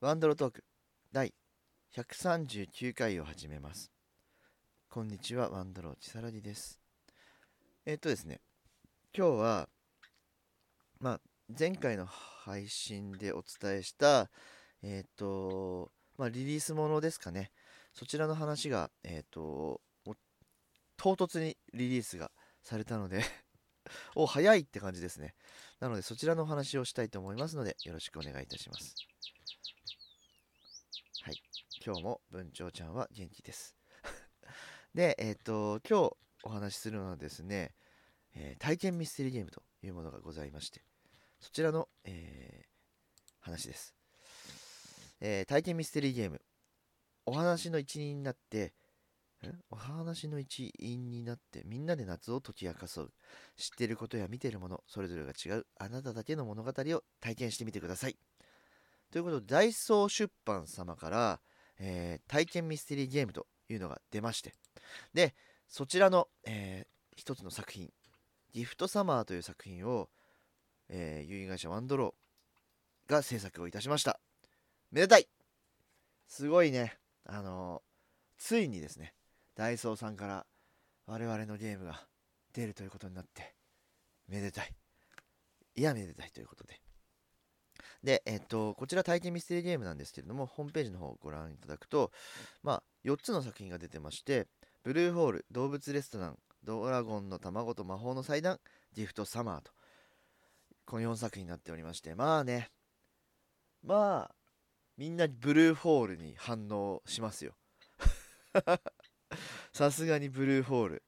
ワンドロトーク第139回を始めます。こんにちは、ワンドローチサラディです。えっとですね、今日は、まあ、前回の配信でお伝えした、えっと、まあ、リリースものですかね。そちらの話が、えっと、唐突にリリースがされたので お、早いって感じですね。なので、そちらのお話をしたいと思いますので、よろしくお願いいたします。今日も文鳥ちゃんは元気です。で、えっ、と、今日お話しするのはですね、えー体験ミステリーゲームというものがございまして、そちらの、えー話です、えー体験ミステリーゲーム、お話の一員になって、お話の一員になってみんなで夏を解き明かそう。知ってることや見てるもの、それぞれが違うあなただけの物語を体験してみてください。ということで、ダイソー出版様から、えー体験ミステリーゲームというのが出まして、で、そちらの、えー一つの作品、ギフトサマーという作品を、えー、有限会社ワンドローが制作をいたしました。めでたいすごいね、あのーついにですね、ダイソーさんから我々のゲームが出るということになって、めでたい。いや、めでたいということで。で、えっと、こちら体験ミステリーゲームなんですけれども、ホームページの方をご覧いただくと、まあ、4つの作品が出てまして、ブルーホール、動物レストラン、ドラゴンの卵と魔法の祭壇、ギフトサマーと、この4作品になっておりまして、まあね、まあ、みんなブルーホールに反応しますよ。さすがにブルーホール。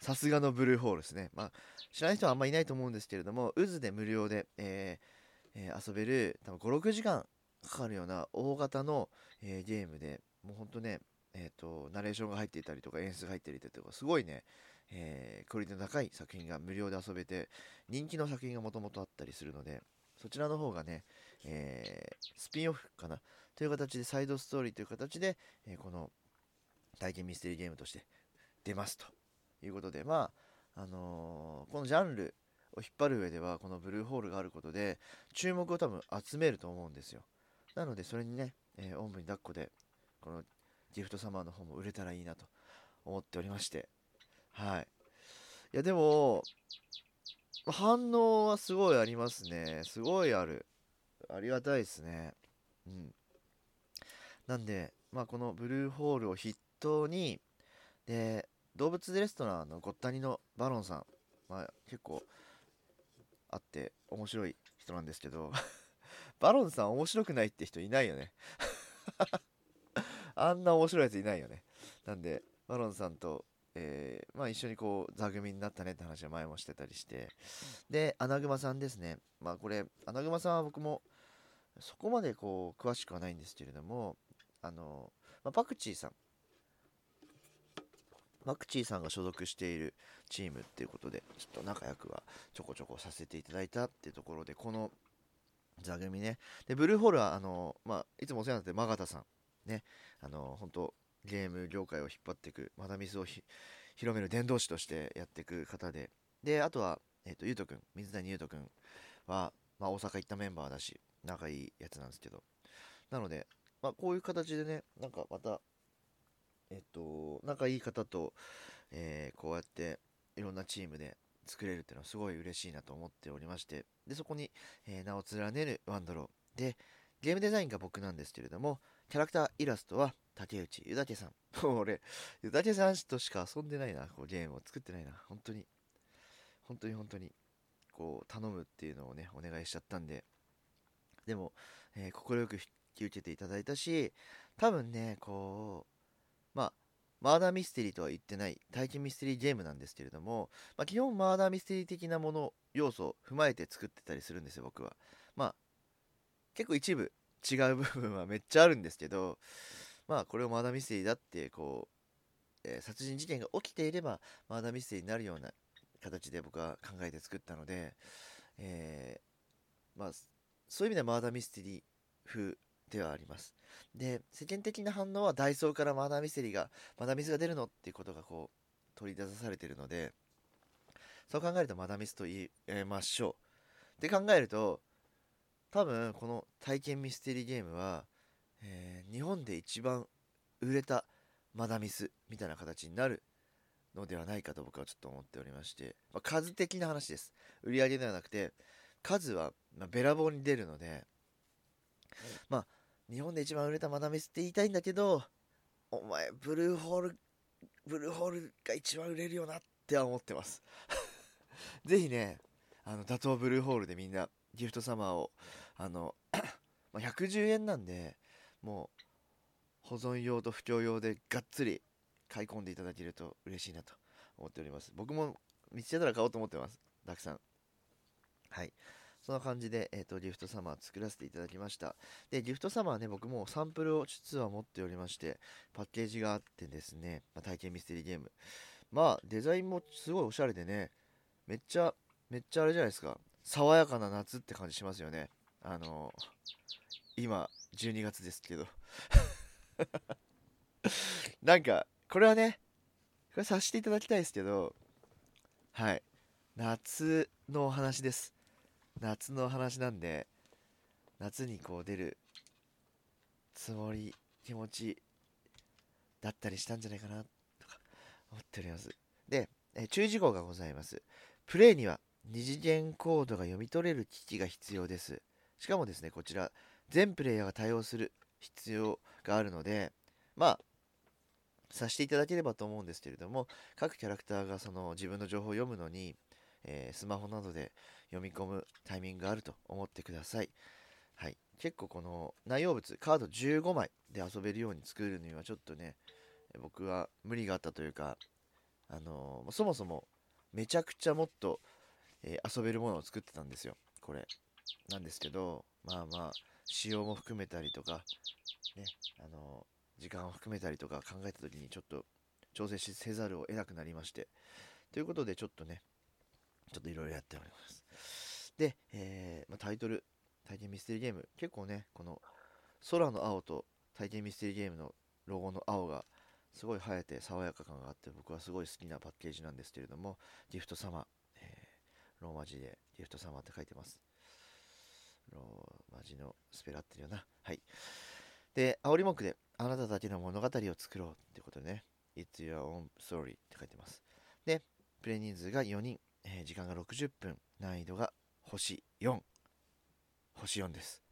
さすがのブルーホールですね。まあ、知らない人はあんまいないと思うんですけれども、渦で無料で、えーえー遊べる、多分5、6時間かかるような大型の、えーゲームで、もうほんとね、えっ、と、ナレーションが入っていたりとか、演出が入っていたりとか、すごいね、えクオリティの高い作品が無料で遊べて、人気の作品がもともとあったりするので、そちらの方がね、えスピンオフかなという形で、サイドストーリーという形で、えこの体験ミステリーゲームとして出ますということで、まあ、あのーこのジャンルを引っ張る上では、このブルーホールがあることで、注目を多分集めると思うんですよ。なので、それにね、えおんぶに抱っこで、このギフトサマーの方も売れたらいいなと思っておりまして、はい。いや、でも、反応はすごいありますね。すごいある。ありがたいですね。うん。なんで、まあ、このブルーホールを筆頭に、で、動物レストランのごったにのバロンさん、まあ、結構あって面白い人なんですけど、バロンさん面白くないって人いないよね。あんな面白いやついないよね。なんで、バロンさんと、えーまあ一緒にこう座組になったねって話は前もしてたりしてでアナグマさんですねまあこれアナグマさんは僕もそこまでこう詳しくはないんですけれどもあの、まあ、パクチーさんパクチーさんが所属しているチームっていうことでちょっと仲良くはちょこちょこさせていただいたっていうところでこの座組ね。でブルーホールはあの、まあ、いつもお世話になってるマガタさんね。あの本当ゲーム業界を引っ張っていくマダミスを広める伝道師としてやっていく方で。であとは、えっとゆうとくん水谷ゆうとくんは、まあ、大阪行ったメンバーだし仲いいやつなんですけど。なので、まあ、こういう形でねなんかまたえっと仲いい方と、えーこうやっていろんなチームで作れるっていうのはすごい嬉しいなと思っておりましてでそこに、えー名を連ねるワンドロー。でゲームデザインが僕なんですけれどもキャラクターイラストは竹内ゆだけさん。俺ゆだけさんとしか遊んでないな。こうゲームを作ってないな。本当に。本当に本当にこう頼むっていうのをねお願いしちゃったんで。でも快、えーく引き受けていただいたし多分ねこうまあマーダーミステリーとは言ってない体験ミステリーゲームなんですけれども、まあ、基本マーダーミステリー的なもの要素を踏まえて作ってたりするんですよ僕は。まあ結構一部違う部分はめっちゃあるんですけどまあこれをマーダーミステリーだってこう、えー殺人事件が起きていればマーダーミステリーになるような形で僕は考えて作ったので、えーまあそういう意味ではマーダーミステリー風ではあります。で世間的な反応はダイソーからマーダーミステリーがマダミスが出るのっていうことがこう取り出されているのでそう考えるとマダミスと言いましょ。うって考えると多分この体験ミステリーゲームは、えー日本で一番売れたマダミスみたいな形になるのではないかと僕はちょっと思っておりまして、まあ数的な話です。売り上げではなくて数はまあべらぼうに出るのでまあ日本で一番売れたマダミスって言いたいんだけどお前ブルーホールブルーホールが一番売れるよなっては思ってます。ぜひねあの打倒ブルーホールでみんなギフトサマーをあの ま110円なんでもう保存用と布教用でがっつり買い込んでいただけると嬉しいなと思っております。僕も見つけたら買おうと思ってます。たくさん。はい。そんな感じで、えー、とギフトサマー作らせていただきました。でギフトサマーね僕もサンプルを実は持っておりましてパッケージがあってですね、まあ体験ミステリーゲーム。まあデザインもすごいおしゃれでねめっちゃめっちゃあれじゃないですか。爽やかな夏って感じしますよね。あの今12月ですけど。なんかこれはねこれさせていただきたいですけどはい。夏のお話です。夏の話なんで夏にこう出るつもり気持ちだったりしたんじゃないかなとか思っております。で、え注意事項がございます。プレイには二次元コードが読み取れる機器が必要です。しかもですねこちら全プレイヤーが対応する必要があるのでまあさせていただければと思うんですけれども各キャラクターがその自分の情報を読むのに、えースマホなどで読み込むタイミングがあると思ってください、はい、結構この内容物カード15枚で遊べるように作るにはちょっとね僕は無理があったというかあのーそもそもめちゃくちゃもっと、えー遊べるものを作ってたんですよ。これ。なんですけどまあまあ仕様も含めたりとかねあの時間を含めたりとか考えた時にちょっと調整せざるを得なくなりまして。ということでちょっとねちょっといろいろやっております。で、えーまあ、タイトル体験ミステリーゲーム。結構ねこの空の青と体験ミステリーゲームのロゴの青がすごい映えて爽やか感があって僕はすごい好きなパッケージなんですけれどもギフト様、えーローマ字でギフト様って書いてます。ローマ字のスペル合ってるよな。はい。で煽り文句であなただけの物語を作ろうってことでね。It's your own story って書いてます。でプレイ人数が4人、えー時間が60分難易度が星4星4です。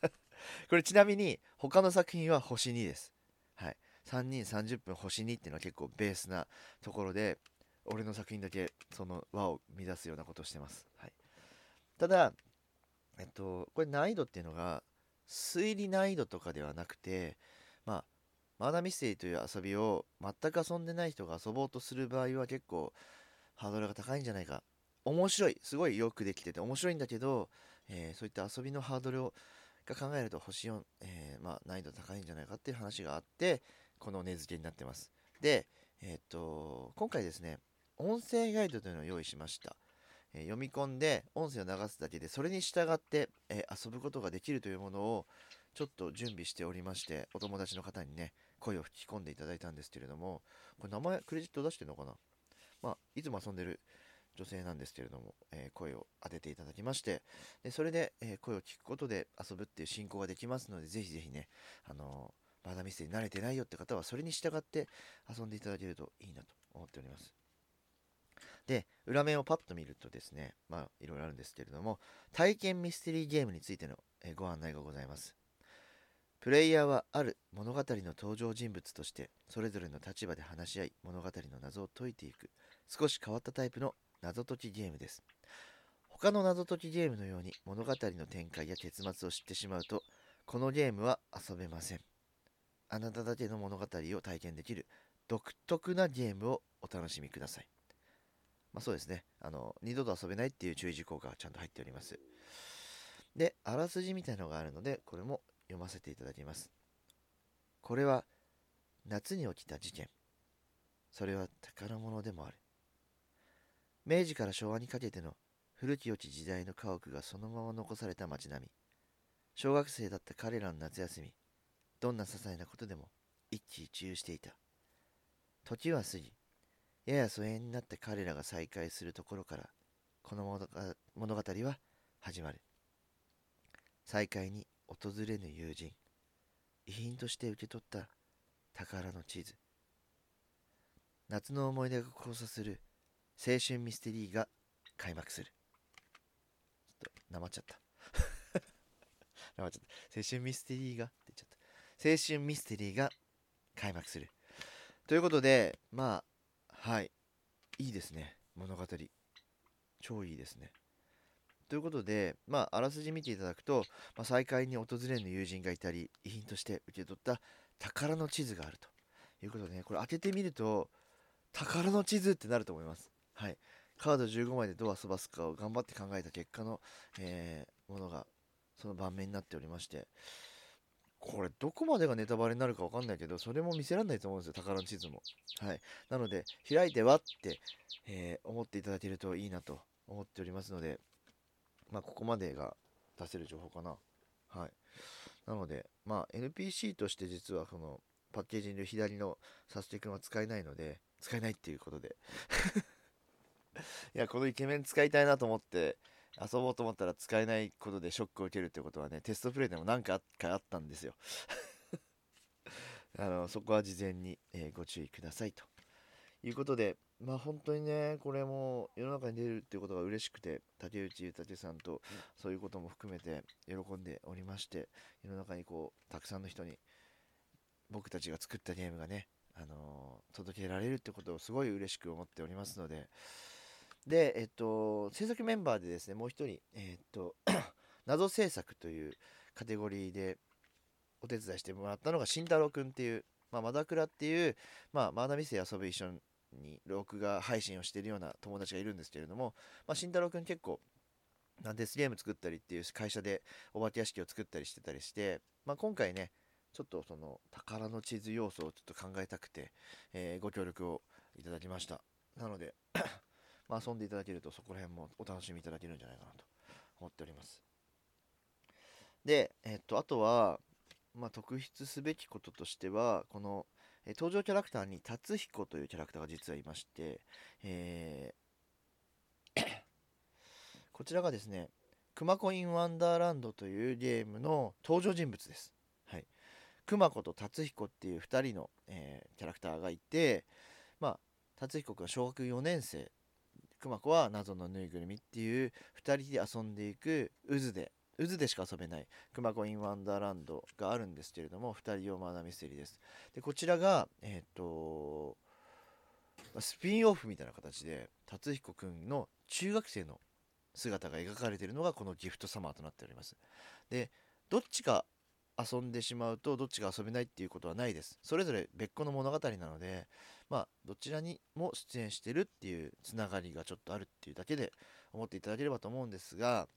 これちなみに他の作品は星2です。はい。3人30分星2っていうのは結構ベースなところで俺の作品だけその輪を乱すようなことをしてます、はい、ただえっとこれ難易度っていうのが推理難易度とかではなくてまあマーダーミステリーという遊びを全く遊んでない人が遊ぼうとする場合は結構ハードルが高いんじゃないか。面白い。すごいよくできてて面白いんだけど、えーそういった遊びのハードルをが考えると星4、えーまあ、難易度高いんじゃないかっていう話があってこの値付けになってます。でえーっと今回ですね音声ガイドというのを用意しました、えー読み込んで音声を流すだけでそれに従って、え遊ぶことができるというものをちょっと準備しておりましてお友達の方にね声を吹き込んでいただいたんですけれどもこれ名前クレジット出してるのかな？まあいつも遊んでる女性なんですけれども、えー声を当てていただきましてでそれで、えー声を聞くことで遊ぶっていう進行ができますのでぜひぜひねあのーまだミステリー慣れてないよって方はそれに従って遊んでいただけるといいなと思っております。で裏面をパッと見るとですねまあいろいろあるんですけれども体験ミステリーゲームについての、えご案内がございます。プレイヤーはある物語の登場人物としてそれぞれの立場で話し合い物語の謎を解いていく少し変わったタイプの謎解きゲームです。他の謎解きゲームのように物語の展開や結末を知ってしまうとこのゲームは遊べません。あなただけの物語を体験できる独特なゲームをお楽しみください。まあそうですね。あの二度と遊べないっていう注意事項がちゃんと入っております。であらすじみたいのがあるのでこれも読ませていただきます。これは夏に起きた事件。それは宝物でもある。明治から昭和にかけての古き良き時代の家屋がそのまま残された街並み。小学生だった彼らの夏休み。どんな些細なことでも一喜一憂していた。時は過ぎやや疎遠になった彼らが再会するところからこの物語は始まる。再会に訪れぬ友人遺品として受け取った宝の地図。夏の思い出が交差する青春ミステリーが開幕する。ちょっとなまっちゃった。なまっちゃった。青春ミステリーがって言っちゃった。青春ミステリーが開幕する。ということでまあはい。いいですね。物語。超いいですね。ということで、まあ、あらすじ見ていただくと、まあ、再会に訪れぬ友人がいたり、遺品として受け取った宝の地図があるということでね、これ開けてみると、宝の地図ってなると思います。はい。カード15枚でどう遊ばすかを頑張って考えた結果の、えー、ものが、その盤面になっておりまして、これどこまでがネタバレになるかわかんないけど、それも見せられないと思うんですよ、宝の地図も。はい。なので、開いてはって、えー、思っていただけるといいなと思っておりますので、まあ、ここまでが出せる情報かな。はい。なので、まあ、NPC として実はこのパッケージの左のサステ君は使えないので、使えないっていうことで。いや、このイケメン使いたいなと思って遊ぼうと思ったら使えないことでショックを受けるってことはね、テストプレイでも何かあったんですよ。あのそこは事前に、えー、ご注意くださいということで、まあ本当にね、これも世の中に出るっていうことが嬉しくて、竹内豊さんとそういうことも含めて喜んでおりまして、世の中にこう、たくさんの人に僕たちが作ったゲームがね、あのー、届けられるってことをすごい嬉しく思っておりますので、で、えっと、制作メンバーでですね、もう一人、えっと、謎制作というカテゴリーでお手伝いしてもらったのが慎太郎くんっていう、まあ、マダクラっていう、まあ、マーダミスで遊ぶ一緒に録画配信をしているような友達がいるんですけれども、まあ、慎太郎くん結構デスゲーム作ったりっていう会社でお化け屋敷を作ったりしてたりして、まあ、今回ねちょっとその宝の地図要素をちょっと考えたくて、えー、ご協力をいただきました。なので まあ遊んでいただけるとそこら辺もお楽しみいただけるんじゃないかなと思っております。でえっとあとはまあ、特筆すべきこととしてはこのえ登場キャラクターに達彦というキャラクターが実はいまして、えー こちらがですね、クマコインワンダーランドというゲームの登場人物です。はい。クマコと達彦っていう2人の、えー、キャラクターがいて、まあ、達彦君は小学4年生、クマコは謎のぬいぐるみっていう2人で遊んでいく渦で渦でしか遊べない。クマコインワンダーランドがあるんですけれども2人用マナミステリーです。でこちらがえっ、ー、とスピンオフみたいな形で達彦くんの中学生の姿が描かれているのがこのギフトサマーとなっております。でどっちか遊んでしまうとどっちが遊べないっていうことはないです。それぞれ別個の物語なのでまあどちらにも出演してるっていうつながりがちょっとあるっていうだけで思っていただければと思うんですが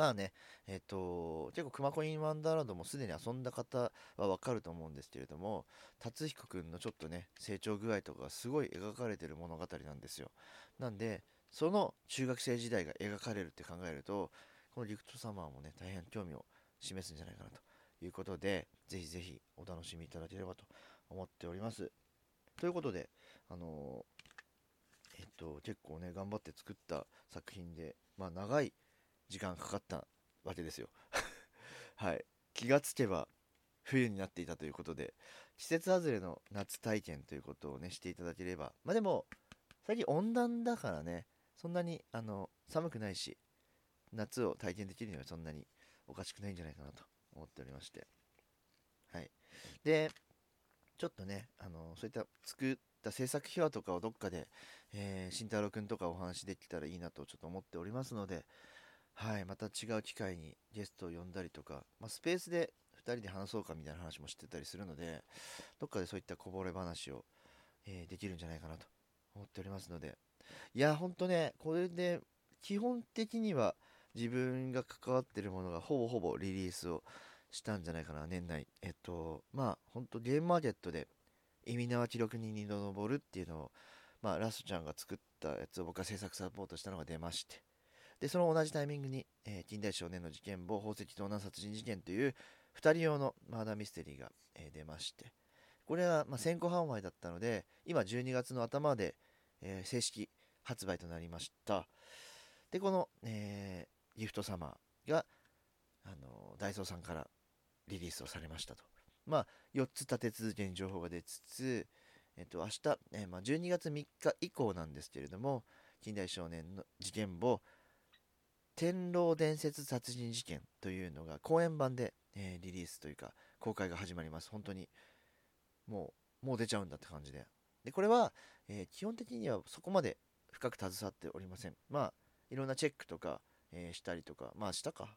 まあね、えっ、と、結構、クマコインワンダーランドもすでに遊んだ方はわかると思うんですけれども、達彦くんのちょっとね、成長具合とかがすごい描かれてる物語なんですよ。なんで、その中学生時代が描かれるって考えると、このギフトサマーもね、大変興味を示すんじゃないかなということで、ぜひぜひお楽しみいただければと思っております。ということで、あのー、えっと、結構ね、頑張って作った作品で、まあ、長い時間かかったわけですよ。はい。気がつけば冬になっていたということで季節外れの夏体験ということをねしていただければ。まあでも最近温暖だからねそんなにあの寒くないし夏を体験できるにはそんなにおかしくないんじゃないかなと思っておりまして。はい。でちょっとねあのそういった作った制作秘話とかをどっかで、えー、慎太郎くんとかお話できたらいいなとちょっと思っておりますのではい、また違う機会にゲストを呼んだりとか、まあ、スペースで2人で話そうかみたいな話もしてたりするので、どっかでそういったこぼれ話を、えー、できるんじゃないかなと思っておりますので、いや、ほんとね、これで基本的には自分が関わってるものがほぼほぼリリースをしたんじゃないかな、年内。えっと、まあ、ほんとゲームマーケットで意味縄記録に2度登るっていうのを、まあ、ラストちゃんが作ったやつを僕が制作サポートしたのが出まして、で、その同じタイミングに、えー、近代少年の事件簿、宝石盗難殺人事件という2人用のマーダーミステリーが、えー、出まして、これは、まあ、先行販売だったので、今12月の頭で、えー、正式発売となりました。で、この、え、ギフトサマーがあのダイソーさんからリリースをされましたと。まあ、4つ立て続けに情報が出つつ、えっと、明日、えー、まあ、12月3日以降なんですけれども、近代少年の事件簿、天狼伝説殺人事件というのが公演版で、えー、リリースというか公開が始まります。本当にもうもう出ちゃうんだって感じで。でこれは、えー、基本的にはそこまで深く携わっておりません。まあいろんなチェックとか、えー、したりとかまあしたか。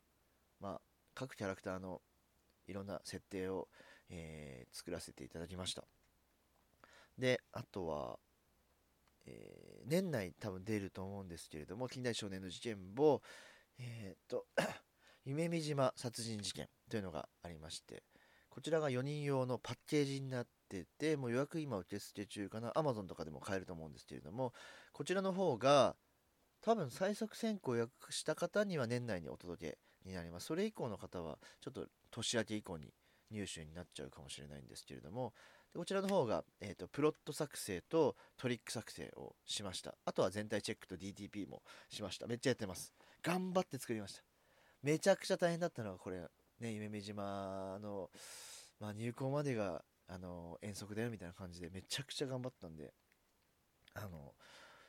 まあ各キャラクターのいろんな設定を、え、作らせていただきました。であとは、えー、年内多分出ると思うんですけれども近代少年の事件簿えー、っと 夢見島殺人事件というのがありましてこちらが4人用のパッケージになっててもう予約今受付中かな Amazon とかでも買えると思うんですけれどもこちらの方が多分最速選考予約した方には年内にお届けになります。それ以降の方はちょっと年明け以降に入手になっちゃうかもしれないんですけれどもこちらの方が、えーと、プロット作成とトリック作成をしました。あとは全体チェックと DTP もしました。めっちゃやってます。頑張って作りました。めちゃくちゃ大変だったのがこれね夢見島の、まあ、入校までがあの遠足だよみたいな感じでめちゃくちゃ頑張ったんであの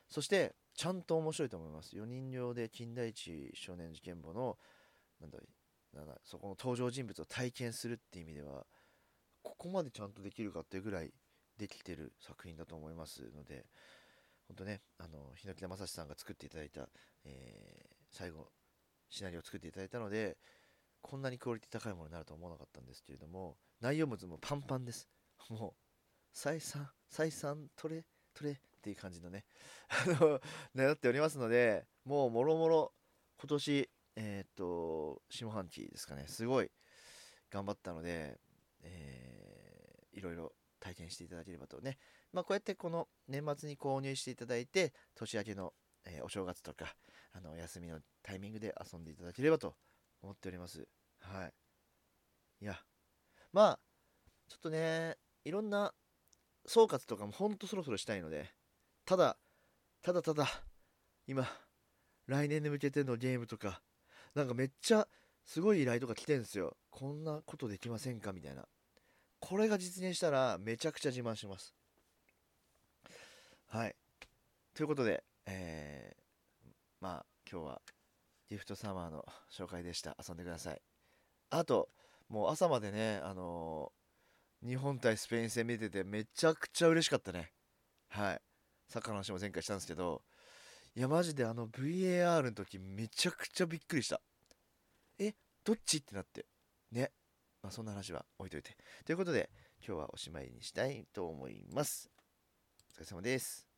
そしてちゃんと面白いと思います。4人用で金田一少年事件簿のなんだなんだそこの登場人物を体験するっていう意味ではここまでちゃんとできるかっていうぐらいできてる作品だと思いますので本当ねあの日野木田正史さんが作っていただいた、えー、最後シナリオを作っていただいたのでこんなにクオリティ高いものになるとは思わなかったんですけれども内容物もパンパンです。もう再三再三取れ取れっていう感じのね あの狙っておりますのでもうもろもろ今年えー、っと下半期ですかねすごい頑張ったので、えー、ろいろ体験していただければとねまあこうやってこの年末に購入していただいて年明けの、えー、お正月とかあの休みのタイミングで遊んでいただければと思っております。はい。いや、まあ、ちょっとね、いろんな総括とかもほんとそろそろしたいので、ただ、ただただ、今、来年に向けてのゲームとか、なんかめっちゃすごい依頼とか来てんすよ。こんなことできませんか？みたいな。これが実現したらめちゃくちゃ自慢します。はい。ということで、えー、まあ今日はギフトサマーの紹介でした。遊んでください。あと、もう朝までね、あのー、日本対スペイン戦見ててめちゃくちゃ嬉しかったね。はい。サッカーの話も前回したんですけど、いや、マジであの VAR の時めちゃくちゃびっくりした。え、どっち？ってなって。ね。まあ、そんな話は置いといて。ということで、今日はおしまいにしたいと思います。お疲れ様です。